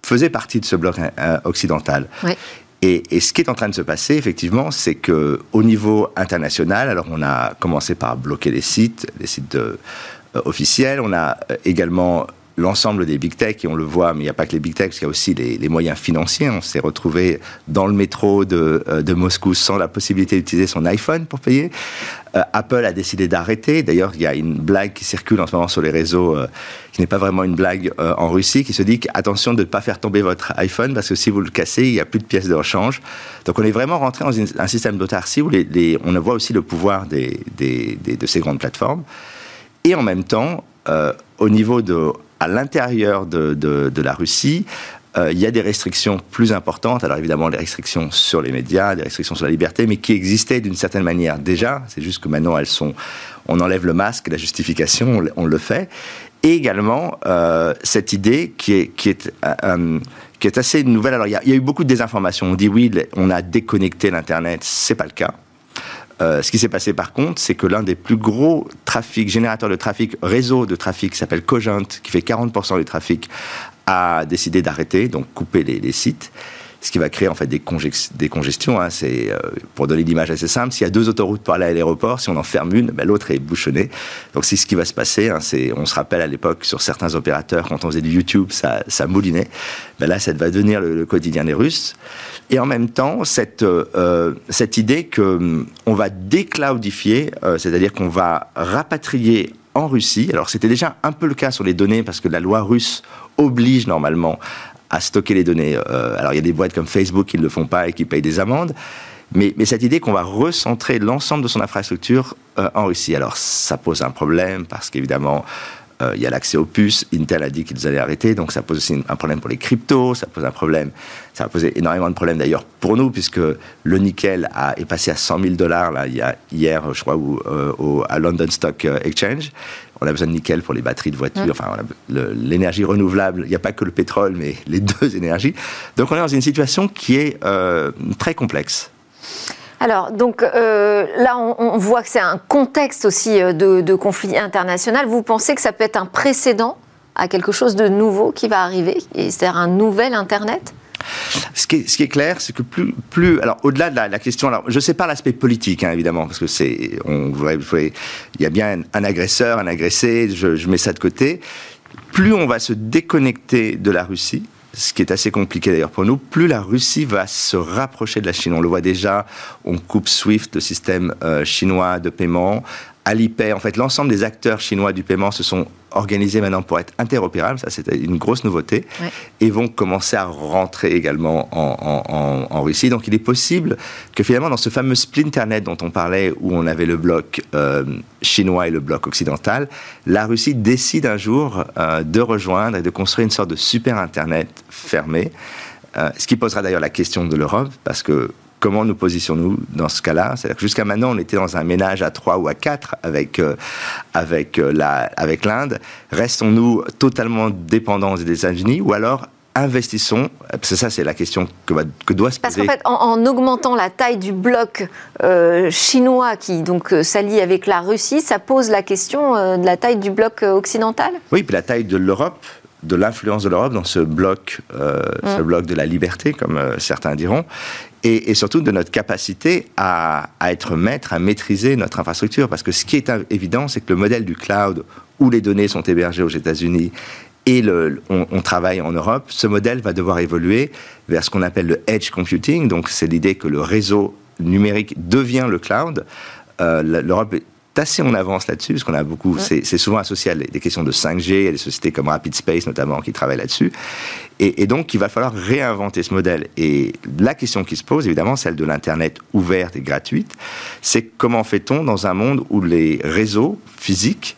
faisait partie de ce bloc euh, occidental. Et, ce qui est en train de se passer, effectivement, c'est que au niveau international, alors on a commencé par bloquer les sites, les sites euh, officiels, on a euh, également l'ensemble des big tech, et on le voit, mais il n'y a pas que les big tech, il y a aussi les, moyens financiers. On s'est retrouvé dans le métro de, euh, de Moscou sans la possibilité d'utiliser son iPhone pour payer. Euh, Apple a décidé d'arrêter. D'ailleurs, il y a une blague qui circule en ce moment sur les réseaux, euh, qui n'est pas vraiment une blague en Russie, qui se dit attention de ne pas faire tomber votre iPhone, parce que si vous le cassez, il n'y a plus de pièces de rechange. Donc on est vraiment rentré dans un système d'autarcie où on voit aussi le pouvoir de ces grandes plateformes. Et en même temps, au niveau de à l'intérieur de, de, la Russie, euh, il y a des restrictions plus importantes. Alors évidemment, les restrictions sur les médias, des restrictions sur la liberté, mais qui existaient d'une certaine manière déjà. C'est juste que maintenant, elles sont. On enlève le masque, la justification, on, le fait. Et également euh, cette idée qui est qui est euh, qui est assez nouvelle. Alors il y, a, y, a, eu beaucoup de désinformation. On dit oui, on a déconnecté l'internet. C'est pas le cas. Euh, ce qui s'est passé par contre, c'est que l'un des plus gros trafics, générateurs de trafic, réseau de trafic, qui s'appelle Cogent, qui fait 40% du trafic, a décidé d'arrêter, donc couper les sites ce qui va créer en fait des, congestions. Hein. C'est euh, pour donner l'image assez simple, s'il y a deux autoroutes pour aller à l'aéroport, si on en ferme une, ben, l'autre est bouchonnée. Donc c'est ce qui va se passer. Hein. On se rappelle à l'époque sur certains opérateurs quand on faisait du YouTube, ça, moulinait. Ben là, ça va devenir le, quotidien des Russes. Et en même temps, cette euh, cette idée que hum, on va décloudifier, euh, c'est-à-dire qu'on va rapatrier en Russie, alors c'était déjà un peu le cas sur les données parce que la loi russe oblige normalement à stocker les données. Euh, alors il y a des boîtes comme Facebook qui ne le font pas et qui payent des amendes. Mais, cette idée qu'on va recentrer l'ensemble de son infrastructure euh, en Russie, alors ça pose un problème parce qu'évidemment, euh, il y a l'accès aux puces. Intel a dit qu'ils allaient arrêter, donc ça pose aussi un problème pour les cryptos, ça pose un problème, ça a posé énormément de problèmes d'ailleurs pour nous, puisque le nickel a, est passé à 100 000 dollars là, il y a, hier, je crois, au, à London Stock Exchange. On a besoin de nickel pour les batteries de voitures, mmh. enfin, l'énergie renouvelable, il n'y a pas que le pétrole, mais les deux énergies. Donc on est dans une situation qui est euh, très complexe. Alors, donc euh, là, on, voit que c'est un contexte aussi euh, de, conflit international. Vous pensez que ça peut être un précédent à quelque chose de nouveau qui va arriver, c'est-à-dire un nouvel Internet? Ce qui, est, clair, c'est que plus, alors au-delà de la, question, alors je sais pas l'aspect politique hein, évidemment, parce que c'est, il y a bien un, agresseur, un agressé, je, je mets ça de côté. Plus on va se déconnecter de la Russie, ce qui est assez compliqué d'ailleurs pour nous, plus la Russie va se rapprocher de la Chine. On le voit déjà, on coupe SWIFT, le système euh, chinois de paiement. Alipay, en fait, l'ensemble des acteurs chinois du paiement se sont organisés maintenant pour être interopérables, ça c'est une grosse nouveauté, et vont commencer à rentrer également en, Russie. Donc il est possible que finalement dans ce fameux split Internet dont on parlait, où on avait le bloc euh, chinois et le bloc occidental, la Russie décide un jour euh, de rejoindre et de construire une sorte de super Internet fermé. Euh, ce qui posera d'ailleurs la question de l'Europe, parce que comment nous positionnons-nous dans ce cas-là C'est-à-dire que jusqu'à maintenant, on était dans un ménage à trois ou à quatre avec, euh, avec, euh, la, avec l'Inde. Restons-nous totalement dépendants des États-Unis ou alors investissons Parce que ça, c'est la question que, que doit se poser. Parce qu'en fait, en, augmentant la taille du bloc euh, chinois qui donc s'allie avec la Russie, ça pose la question de la taille du bloc occidental? Oui, puis la taille de l'Europe de l'influence de l'Europe dans ce bloc, ce mm. bloc de la liberté, comme certains diront et, surtout de notre capacité à, être maître, à maîtriser notre infrastructure. Parce que ce qui est évident, c'est que le modèle du cloud, où les données sont hébergées aux États-Unis, et le, on, travaille en Europe, ce modèle va devoir évoluer vers ce qu'on appelle le edge computing. Donc, c'est l'idée que le réseau numérique devient le cloud. Euh, L'Europe assez en avance là-dessus, parce qu'on a beaucoup, c'est souvent associé à des questions de 5G, il y a des sociétés comme Rapid Space notamment qui travaillent là-dessus. Et, donc, il va falloir réinventer ce modèle. Et la question qui se pose, évidemment, celle de l'Internet ouverte et gratuite, c'est comment fait-on dans un monde où les réseaux physiques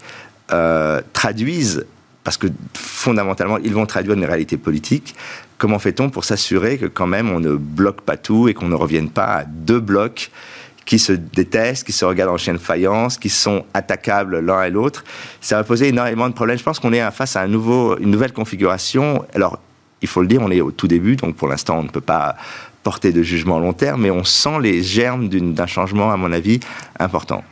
euh, traduisent, parce que fondamentalement, ils vont traduire une réalité politique, comment fait-on pour s'assurer que quand même on ne bloque pas tout et qu'on ne revienne pas à deux blocs qui se détestent, qui se regardent en chien de faïence, qui sont attaquables l'un et l'autre. Ça va poser énormément de problèmes. Je pense qu'on est face à une nouvelle configuration. Alors, il faut le dire, on est au tout début, donc pour l'instant, on ne peut pas porter de jugement long terme, mais on sent les germes d'un changement, à mon avis, important.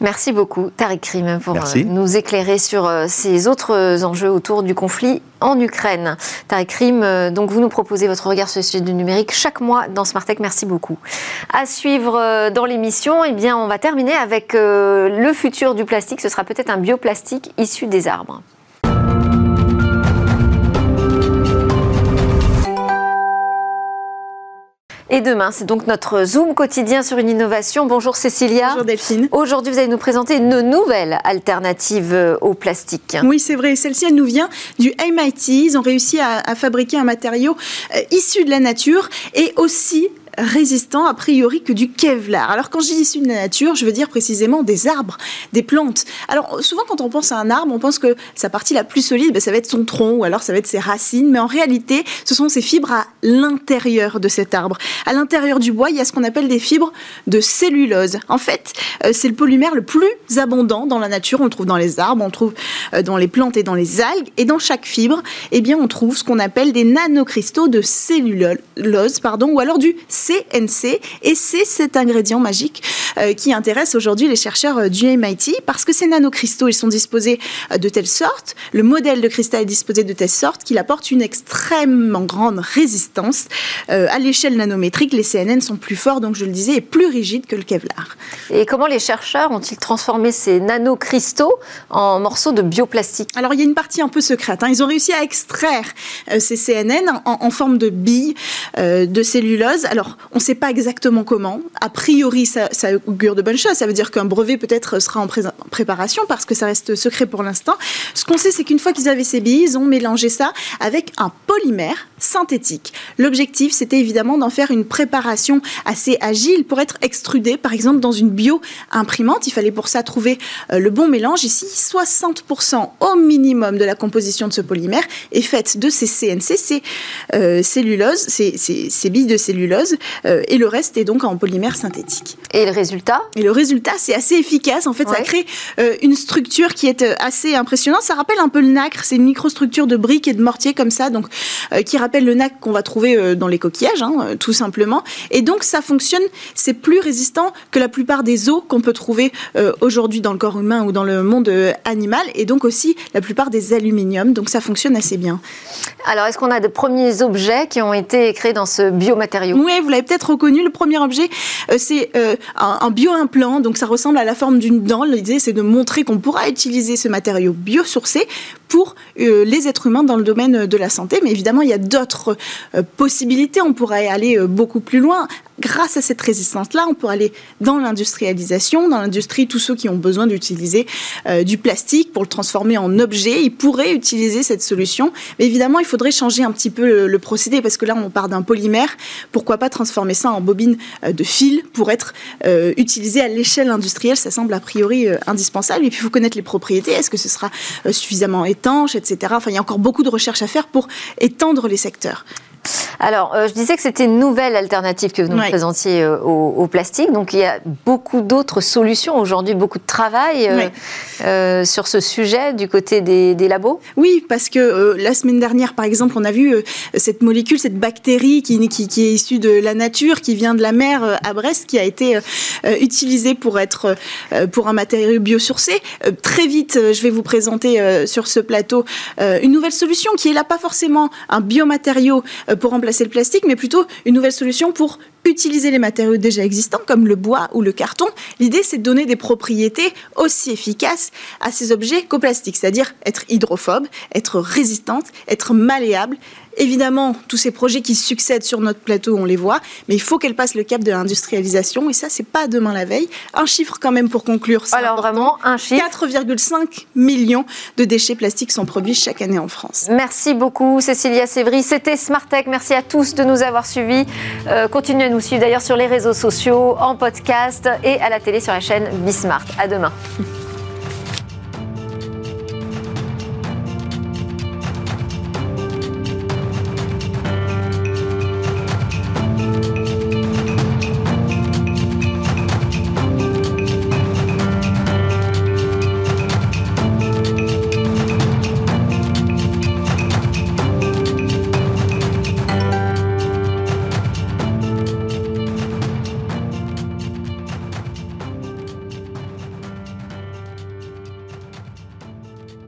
Merci beaucoup, Tariq Rim, pour euh, nous éclairer sur euh, ces autres euh, enjeux autour du conflit en Ukraine. Tariq Rim, donc vous nous proposez votre regard sur le sujet du numérique chaque mois dans Smartech. Merci beaucoup. À suivre dans l'émission, eh bien, on va terminer avec le futur du plastique. Ce sera peut-être un bioplastique issu des arbres. Et demain, c'est donc notre Zoom quotidien sur une innovation. Bonjour Cécilia. Bonjour Delphine. Aujourd'hui, vous allez nous présenter une nouvelle alternative au plastique. Oui, c'est vrai. Celle-ci, elle nous vient du MIT. Ils ont réussi à, à fabriquer un matériau euh, issu de la nature et aussi résistant a priori que du Kevlar. Alors quand je dis issu de la nature, je veux dire précisément des arbres, des plantes. Alors souvent quand on pense à un arbre, on pense que sa partie la plus solide, ben, ça va être son tronc ou alors ça va être ses racines, mais en réalité, ce sont ses fibres à l'intérieur de cet arbre. À l'intérieur du bois, il y a ce qu'on appelle des fibres de cellulose. En fait, euh, c'est le polymère le plus abondant dans la nature. On le trouve dans les arbres, on le trouve euh, dans les plantes et dans les algues. Et dans chaque fibre, eh bien, on trouve ce qu'on appelle des nanocristaux de cellulose, pardon, ou alors du CNC. Et c'est cet ingrédient magique euh, qui intéresse aujourd'hui les chercheurs euh, du MIT parce que ces nanocristaux, ils sont disposés euh, de telle sorte, le modèle de cristal est disposé de telle sorte qu'il apporte une extrêmement grande résistance. à l'échelle nanométrique, les CNN sont plus forts, donc je le disais, et plus rigides que le Kevlar. Et comment les chercheurs ont-ils transformé ces nanocristaux en morceaux de bioplastique? Alors il y a une partie un peu secrète. Hein. Ils ont réussi à extraire ces CNN en, en forme de billes de cellulose. Alors On ne sait pas exactement comment. A priori, ça, augure de bonnes choses. Ça veut dire qu'un brevet peut-être sera en, préparation parce que ça reste secret pour l'instant. Ce qu'on sait, c'est qu'une fois qu'ils avaient ces billes, ils ont mélangé ça avec un polymère synthétique. L'objectif, c'était évidemment d'en faire une préparation assez agile pour être extrudé, par exemple, dans une bio-imprimante. Il fallait pour ça trouver euh, le bon mélange. Ici, 60% au minimum de la composition de ce polymère est faite de ces CNC, euh, ces, ces, billes de cellulose, euh, et le reste est donc en polymère synthétique. Et le résultat? Et le résultat, c'est assez efficace. En fait, ça crée une structure qui est assez impressionnante. Ça rappelle un peu le nacre. C'est une microstructure de briques et de mortier comme ça, donc qui rappelle le nacre qu'on va trouver dans les coquillages, hein, tout simplement. Et donc, ça fonctionne. C'est plus résistant que la plupart des os qu'on peut trouver aujourd'hui dans le corps humain ou dans le monde animal, et donc aussi la plupart des aluminiums. Donc, ça fonctionne assez bien. Alors, est-ce qu'on a de premiers objets qui ont été créés dans ce biomatériau? Oui, vous l'avez peut-être reconnu. Le premier objet, euh, c'est euh, un, bio-implant. Donc, ça ressemble à la forme d'une dent. L'idée, c'est de montrer qu'on pourra utiliser ce matériau biosourcé pour euh, les êtres humains dans le domaine de la santé. Mais évidemment, il y a d'autres possibilités. On pourrait aller beaucoup plus loin grâce à cette résistance-là, on peut aller dans l'industrialisation, dans l'industrie, tous ceux qui ont besoin d'utiliser euh, du plastique pour le transformer en objet, ils pourraient utiliser cette solution. Mais évidemment, il faudrait changer un petit peu le, procédé parce que là, on part d'un polymère. Pourquoi pas transformer ça en bobine euh, de fil pour être euh, utilisé à l'échelle industrielle? Ça semble a priori indispensable. Et puis, il faut connaître les propriétés. Est-ce que ce sera suffisamment etc. Enfin, il y a encore beaucoup de recherches à faire pour étendre les secteurs. Alors, euh, je disais que c'était une nouvelle alternative que vous nous présentiez euh, au, plastique. Donc, il y a beaucoup d'autres solutions aujourd'hui, beaucoup de travail euh, sur ce sujet du côté des, labos? Oui, parce que la semaine dernière, par exemple, on a vu cette molécule, cette bactérie qui, qui, est issue de la nature, qui vient de la mer à Brest, qui a été utilisée pour être pour un matériau biosourcé. très vite, je vais vous présenter sur ce plateau une nouvelle solution qui est là pas forcément un biomatériau pour remplacer le plastique, mais plutôt une nouvelle solution pour utiliser les matériaux déjà existants, comme le bois ou le carton. L'idée, c'est de donner des propriétés aussi efficaces à ces objets qu'au plastique, c'est-à-dire être hydrophobe, être résistante, être malléable Évidemment, tous ces projets qui succèdent sur notre plateau, on les voit, mais il faut qu'elles passent le cap de l'industrialisation, et ça, c'est pas demain la veille. Un chiffre quand même pour conclure. Alors vraiment, un chiffre. 4,5 millions de déchets plastiques sont produits chaque année en France. Merci beaucoup, Cécilia Sévry. C'était Smartech. Merci à tous de nous avoir suivis. Euh, continuez nous suivre d'ailleurs sur les réseaux sociaux, en podcast et à la télé sur la chaîne Bismart. À demain.